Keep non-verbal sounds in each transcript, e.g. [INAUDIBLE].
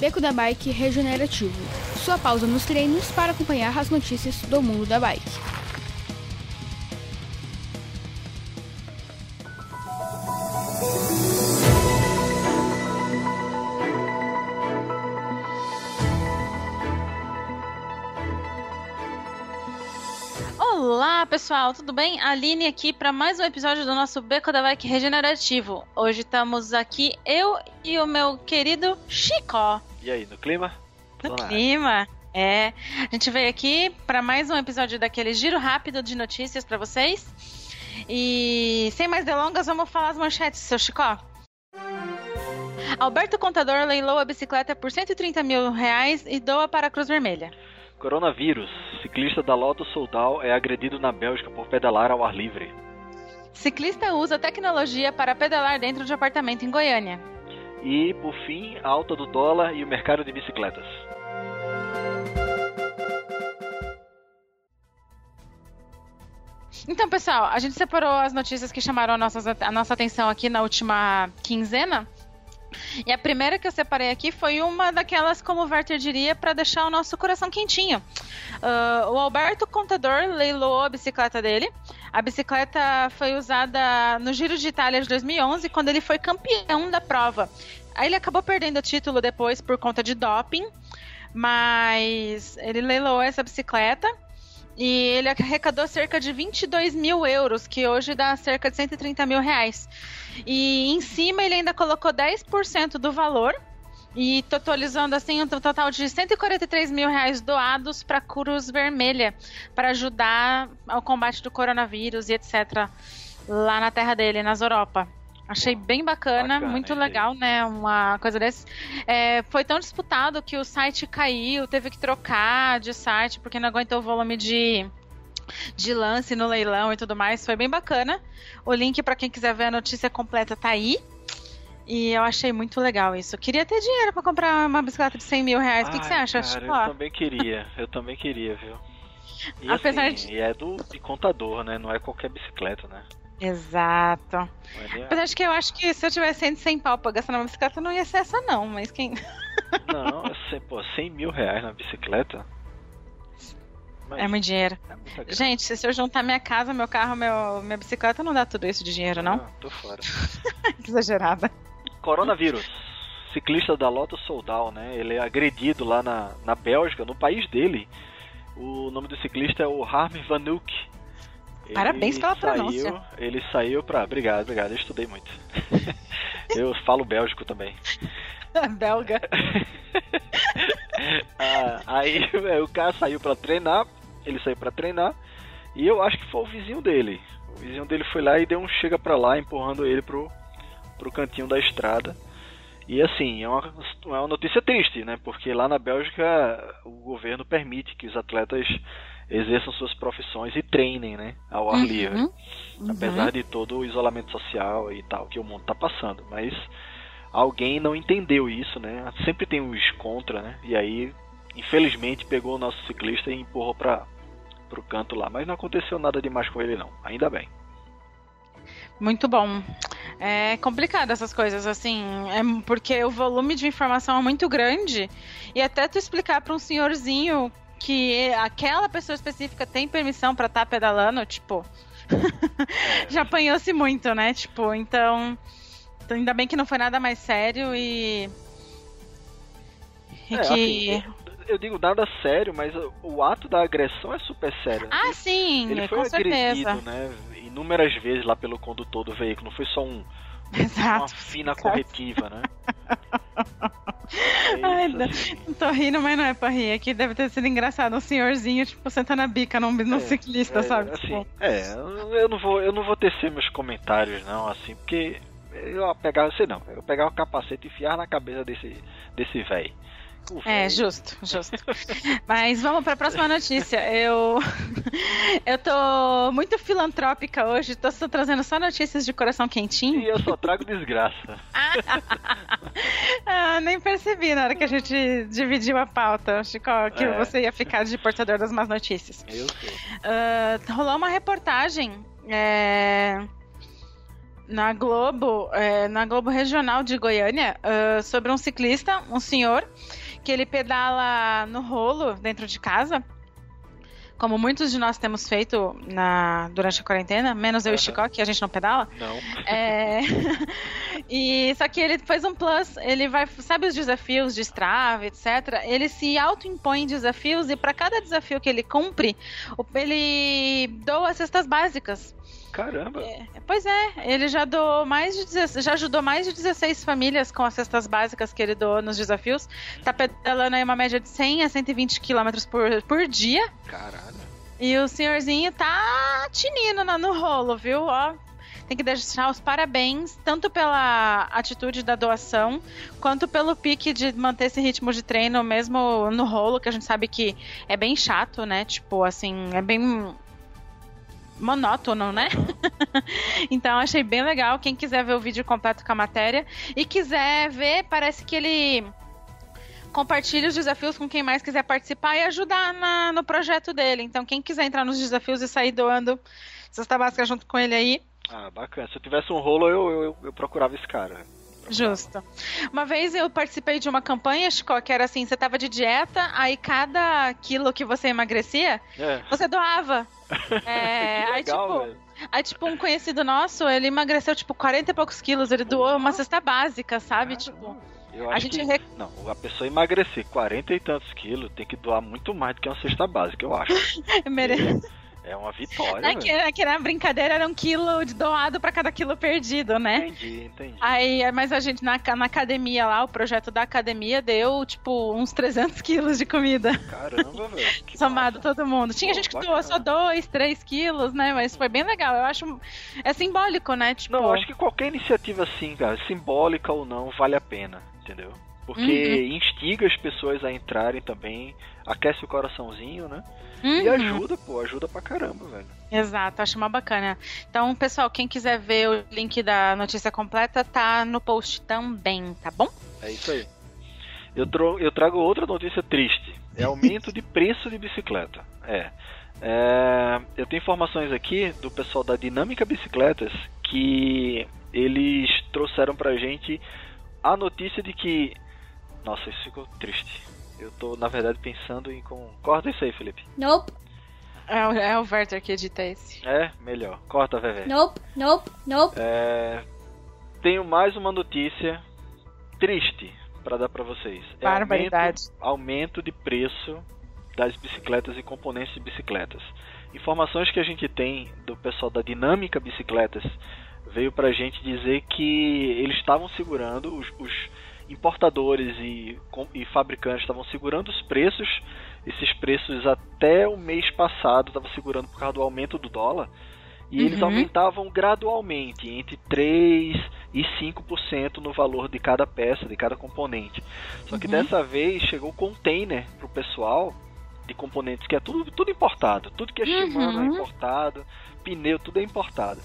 Beco da Bike Regenerativo. Sua pausa nos treinos para acompanhar as notícias do mundo da bike. Olá, pessoal, tudo bem? Aline aqui para mais um episódio do nosso Beco da Bike Regenerativo. Hoje estamos aqui, eu e o meu querido Chico. E aí, no clima? No clima. É, a gente veio aqui para mais um episódio daquele giro rápido de notícias para vocês. E sem mais delongas, vamos falar as manchetes, seu Chico. Alberto Contador leiloa a bicicleta por 130 mil reais e doa para a Cruz Vermelha. Coronavírus. Ciclista da Lotto Soudal é agredido na Bélgica por pedalar ao ar livre. Ciclista usa tecnologia para pedalar dentro de apartamento em Goiânia. E, por fim, alta do dólar e o mercado de bicicletas. Então, pessoal, a gente separou as notícias que chamaram a nossa, a nossa atenção aqui na última quinzena. E a primeira que eu separei aqui foi uma daquelas, como o Werther diria, para deixar o nosso coração quentinho. Uh, o Alberto Contador leiloou a bicicleta dele. A bicicleta foi usada no Giro de Itália de 2011, quando ele foi campeão da prova. Aí ele acabou perdendo o título depois por conta de doping, mas ele leiloou essa bicicleta. E ele arrecadou cerca de 22 mil euros, que hoje dá cerca de 130 mil reais. E em cima ele ainda colocou 10% do valor. E totalizando assim um total de 143 mil reais doados para a Cruz Vermelha para ajudar ao combate do coronavírus e etc. lá na terra dele, nas Europa. Achei bem bacana, bacana muito legal, né? Uma coisa desse. É, foi tão disputado que o site caiu, teve que trocar de site porque não aguentou o volume de, de lance no leilão e tudo mais. Foi bem bacana. O link para quem quiser ver a notícia completa tá aí. E eu achei muito legal isso. queria ter dinheiro para comprar uma bicicleta de 100 mil reais. O que, que, você acha? Cara, eu também queria. Eu também queria, viu? E, Apesar assim, de... é do de contador, né? Não é qualquer bicicleta, né? Exato. É... Mas acho que eu acho que se eu tivesse 100, 100 pau pra gastar numa bicicleta, não ia ser essa não, mas quem... [LAUGHS] não, sei, pô, 100 mil reais na bicicleta? é muito dinheiro. É Gente, se eu juntar minha casa, meu carro, meu, minha bicicleta, não dá tudo isso de dinheiro, não? Não, ah, tô fora. [LAUGHS] Exagerada. Coronavírus. Ciclista da Lotto Soudal, né? Ele é agredido lá na, na Bélgica, no país dele. O nome do ciclista é o Harm Van Uyck. Parabéns pela saiu, pronúncia. Ele saiu pra. Obrigado, obrigado. Eu estudei muito. [LAUGHS] eu falo bélgico também. [LAUGHS] Belga. [LAUGHS] ah, aí o cara saiu para treinar. Ele saiu para treinar. E eu acho que foi o vizinho dele. O vizinho dele foi lá e deu um chega pra lá, empurrando ele pro, pro cantinho da estrada. E assim, é uma, é uma notícia triste, né? Porque lá na Bélgica o governo permite que os atletas exerçam suas profissões e treinem, né? Ao ar uhum. livre. Uhum. Apesar de todo o isolamento social e tal que o mundo está passando. Mas alguém não entendeu isso, né? Sempre tem uns contra, né? E aí, infelizmente, pegou o nosso ciclista e empurrou para o canto lá. Mas não aconteceu nada demais com ele, não. Ainda bem. Muito bom. É complicado essas coisas, assim, é porque o volume de informação é muito grande e até tu explicar para um senhorzinho que aquela pessoa específica tem permissão para estar tá pedalando, tipo, [LAUGHS] já apanhou-se muito, né? Tipo, então, ainda bem que não foi nada mais sério e, e é, que assim, eu digo nada sério, mas o ato da agressão é super sério. Ah, ele, sim, ele foi agredido, certeza. né? Inúmeras vezes lá pelo condutor do veículo, não foi só um [LAUGHS] Exato. uma fina corretiva, né? É [LAUGHS] Ai, assim. tô rindo, mas não é pra rir. Aqui deve ter sido engraçado. Um senhorzinho, tipo, sentando a bica num, num é, ciclista, é, sabe? Assim, tipo... É, eu não, vou, eu não vou tecer meus comentários, não, assim, porque eu pegar, sei não, eu pegar o capacete e enfiar na cabeça desse, desse velho. É, justo, justo. [LAUGHS] Mas vamos para a próxima notícia. Eu [LAUGHS] eu tô muito filantrópica hoje, tô só trazendo só notícias de coração quentinho. E eu só trago desgraça. [LAUGHS] ah, nem percebi na hora que a gente dividiu a pauta, Chico, que é. você ia ficar de portador das más notícias. Eu sou. Uh, rolou uma reportagem é, na Globo, é, na Globo Regional de Goiânia, uh, sobre um ciclista, um senhor, que ele pedala no rolo dentro de casa como muitos de nós temos feito na, durante a quarentena, menos eu uhum. e Chico, que a gente não pedala. Não. É, [LAUGHS] [LAUGHS] e só que ele fez um plus, ele vai, sabe os desafios de Strava, etc. Ele se auto-impõe desafios e para cada desafio que ele cumpre, ele doa cestas básicas. Caramba! É, pois é, ele já doou mais de já ajudou mais de 16 famílias com as cestas básicas que ele doou nos desafios. Tá pedalando aí uma média de 100 a 120 quilômetros por, por dia. Caralho! E o senhorzinho tá tinindo no rolo, viu? Ó, tem que deixar os parabéns, tanto pela atitude da doação, quanto pelo pique de manter esse ritmo de treino, mesmo no rolo, que a gente sabe que é bem chato, né? Tipo, assim, é bem monótono, né? [LAUGHS] então achei bem legal. Quem quiser ver o vídeo completo com a matéria e quiser ver, parece que ele compartilha os desafios com quem mais quiser participar e ajudar na, no projeto dele. Então, quem quiser entrar nos desafios e sair doando cesta básica junto com ele aí. Ah, bacana. Se eu tivesse um rolo, eu, eu, eu procurava esse cara. Justo. Uma vez eu participei de uma campanha, Chico, que era assim, você tava de dieta, aí cada quilo que você emagrecia, é. você doava. [LAUGHS] É, legal, aí, tipo, velho. aí, tipo, um conhecido nosso, ele emagreceu, tipo, 40 e poucos quilos, ele doou uma cesta básica, sabe? tipo. A gente que, Não, a pessoa emagrecer 40 e tantos quilos tem que doar muito mais do que uma cesta básica, eu acho. [LAUGHS] Merece. É uma vitória. Aqui, aqui na brincadeira era um quilo de doado para cada quilo perdido, né? Entendi, entendi. Aí, mas a gente na, na academia lá, o projeto da academia deu tipo uns 300 [LAUGHS] quilos de comida. Caramba, velho. Somado massa. todo mundo. Tinha Pô, gente que doou só 2, 3 quilos, né? Mas foi bem legal. Eu acho. É simbólico, né? Tipo... Não, eu acho que qualquer iniciativa assim, cara, simbólica ou não, vale a pena, entendeu? Porque uhum. instiga as pessoas a entrarem também, aquece o coraçãozinho, né? Uhum. E ajuda, pô, ajuda pra caramba, velho. Exato, acho uma bacana. Então, pessoal, quem quiser ver o link da notícia completa, tá no post também, tá bom? É isso aí. Eu, eu trago outra notícia triste. É aumento de preço de bicicleta. É. é. Eu tenho informações aqui do pessoal da Dinâmica Bicicletas que eles trouxeram pra gente a notícia de que. Nossa, isso ficou triste. Eu tô, na verdade, pensando em. Com... Corta isso aí, Felipe. Nope. É, o, é o Werther que edita esse. É, melhor. Corta, Vevé. Nope, nope, nope. É... Tenho mais uma notícia triste para dar para vocês. É Barbaridade. Aumento, aumento de preço das bicicletas e componentes de bicicletas. Informações que a gente tem do pessoal da Dinâmica Bicicletas veio pra gente dizer que eles estavam segurando os, os importadores e, e fabricantes estavam segurando os preços, esses preços até o mês passado estavam segurando por causa do aumento do dólar, e uhum. eles aumentavam gradualmente, entre 3 e 5% no valor de cada peça, de cada componente. Só que uhum. dessa vez chegou container para o pessoal de componentes que é tudo, tudo importado, tudo que é Shimano é uhum. é importado, pneu, tudo é importado.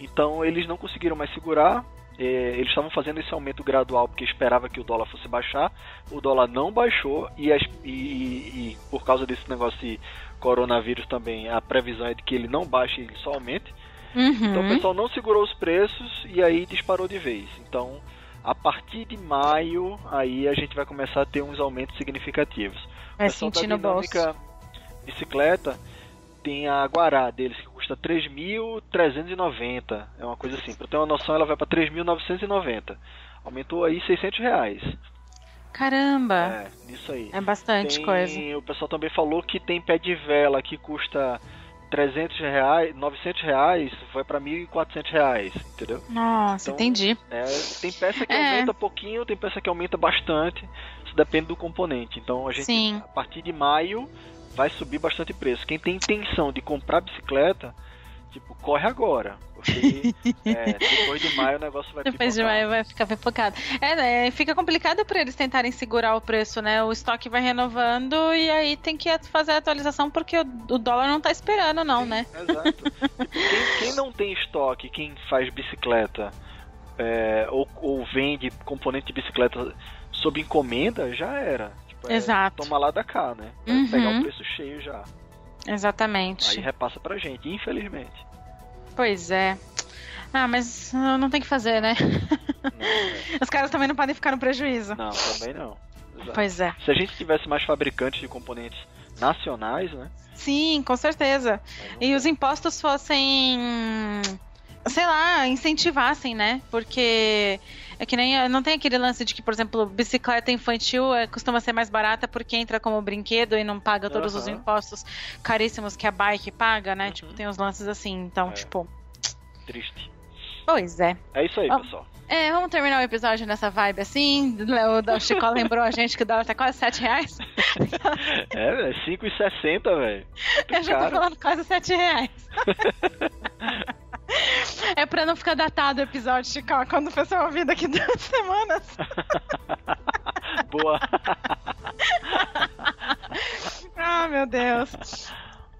Então eles não conseguiram mais segurar, eles estavam fazendo esse aumento gradual porque esperava que o dólar fosse baixar, o dólar não baixou e, as, e, e, por causa desse negócio de coronavírus também a previsão é de que ele não baixe, ele só aumente. Uhum. Então o pessoal não segurou os preços e aí disparou de vez. Então a partir de maio aí a gente vai começar a ter uns aumentos significativos. Vai da dinâmica bicicleta tem a Guará deles que custa 3.390. É uma coisa assim. Pra ter uma noção, ela vai para 3.990. Aumentou aí 600 reais. Caramba! É, isso aí. É bastante tem, coisa. O pessoal também falou que tem pé de vela que custa 300 reais, 900 reais, vai para 1.400 reais, entendeu? Nossa, então, entendi. É, tem peça que é. aumenta pouquinho, tem peça que aumenta bastante. Isso depende do componente. Então a gente, Sim. a partir de maio, vai subir bastante preço. Quem tem intenção de comprar bicicleta, tipo, corre agora. Porque [LAUGHS] é, depois de maio o negócio vai Depois de maio vai ficar pipocado. É, né, fica complicado para eles tentarem segurar o preço, né? O estoque vai renovando e aí tem que fazer a atualização porque o, o dólar não tá esperando, não, Sim, né? Exato. [LAUGHS] tipo, quem, quem, não tem estoque, quem faz bicicleta é, ou, ou vende componente de bicicleta sob encomenda, já era. É, Exato. Toma lá da cá, né? Uhum. pegar o preço cheio já. Exatamente. Aí repassa pra gente, infelizmente. Pois é. Ah, mas não tem que fazer, né? Não, [LAUGHS] é. Os caras também não podem ficar no prejuízo. não, também não. Exato. Pois é. Se a gente tivesse mais fabricantes de componentes nacionais, né? Sim, com certeza. E os impostos fossem. Sei lá, incentivassem, né? Porque é que nem. Não tem aquele lance de que, por exemplo, bicicleta infantil é, costuma ser mais barata porque entra como brinquedo e não paga todos os Aham. impostos caríssimos que a bike paga, né? Uhum. Tipo, tem uns lances assim. Então, É. tipo. Triste. Pois é. É isso aí, pessoal. É, vamos terminar o episódio nessa vibe assim. O, o Chico [LAUGHS] lembrou a gente que o dólar tá quase 7 reais. [LAUGHS] É, velho, 5,60, velho. [LAUGHS] Eu já tô falando quase 7 reais. É pra não ficar datado o episódio, Chico, quando o pessoal ouvir daqui duas semanas. [LAUGHS] Boa. [LAUGHS] Ah, meu Deus.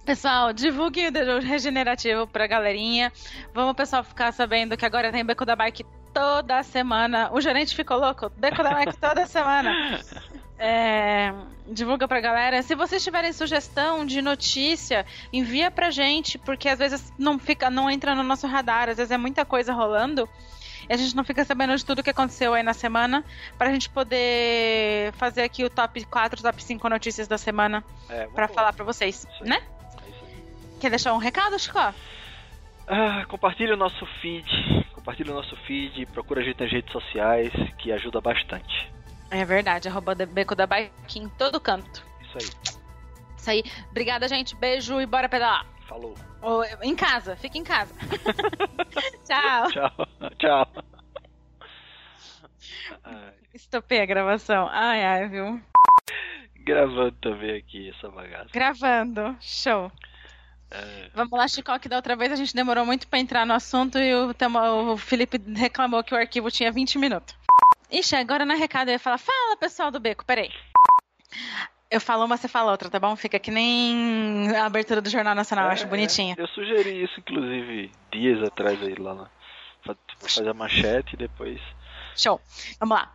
Pessoal, divulguem o Regenerativo pra galerinha. Vamos, pessoal, ficar sabendo que agora tem Beco da Bike toda semana. O gerente ficou louco. Beco da Bike toda semana. [LAUGHS] É, divulga pra galera. Se vocês tiverem sugestão de notícia, envia pra gente, porque às vezes não fica, não entra no nosso radar, às vezes é muita coisa rolando. E a gente não fica sabendo de tudo que aconteceu aí na semana, pra gente poder fazer aqui o top 4, top 5 notícias da semana É, pra falar pra vocês, né? É. Quer deixar um recado, Chico? Ah, compartilhe o nosso feed. Compartilhe o nosso feed. Procura a gente nas redes sociais, que ajuda bastante. É verdade, arroba Beco da Bike em todo canto. Isso aí. Isso aí. Obrigada, gente. Beijo e bora pedalar. Falou. Ou, em casa, fica em casa. [LAUGHS] Tchau. Tchau. Tchau. Ai, Estopei a gravação. Ai, ai, viu? gravando também aqui essa bagaça. Gravando. Show. É, Vamos lá, Chico, que da outra vez a gente demorou muito pra entrar no assunto e o, o Felipe reclamou que o arquivo tinha 20 minutos. Ixi, agora na recado eu ia falar, fala pessoal do beco, peraí. Eu falo uma, você fala outra, tá bom? Fica que nem a abertura do Jornal Nacional, eu acho é, bonitinha. Eu sugeri isso, inclusive, dias atrás aí lá na. fa- Fazer a manchete e depois. Show. Vamos lá.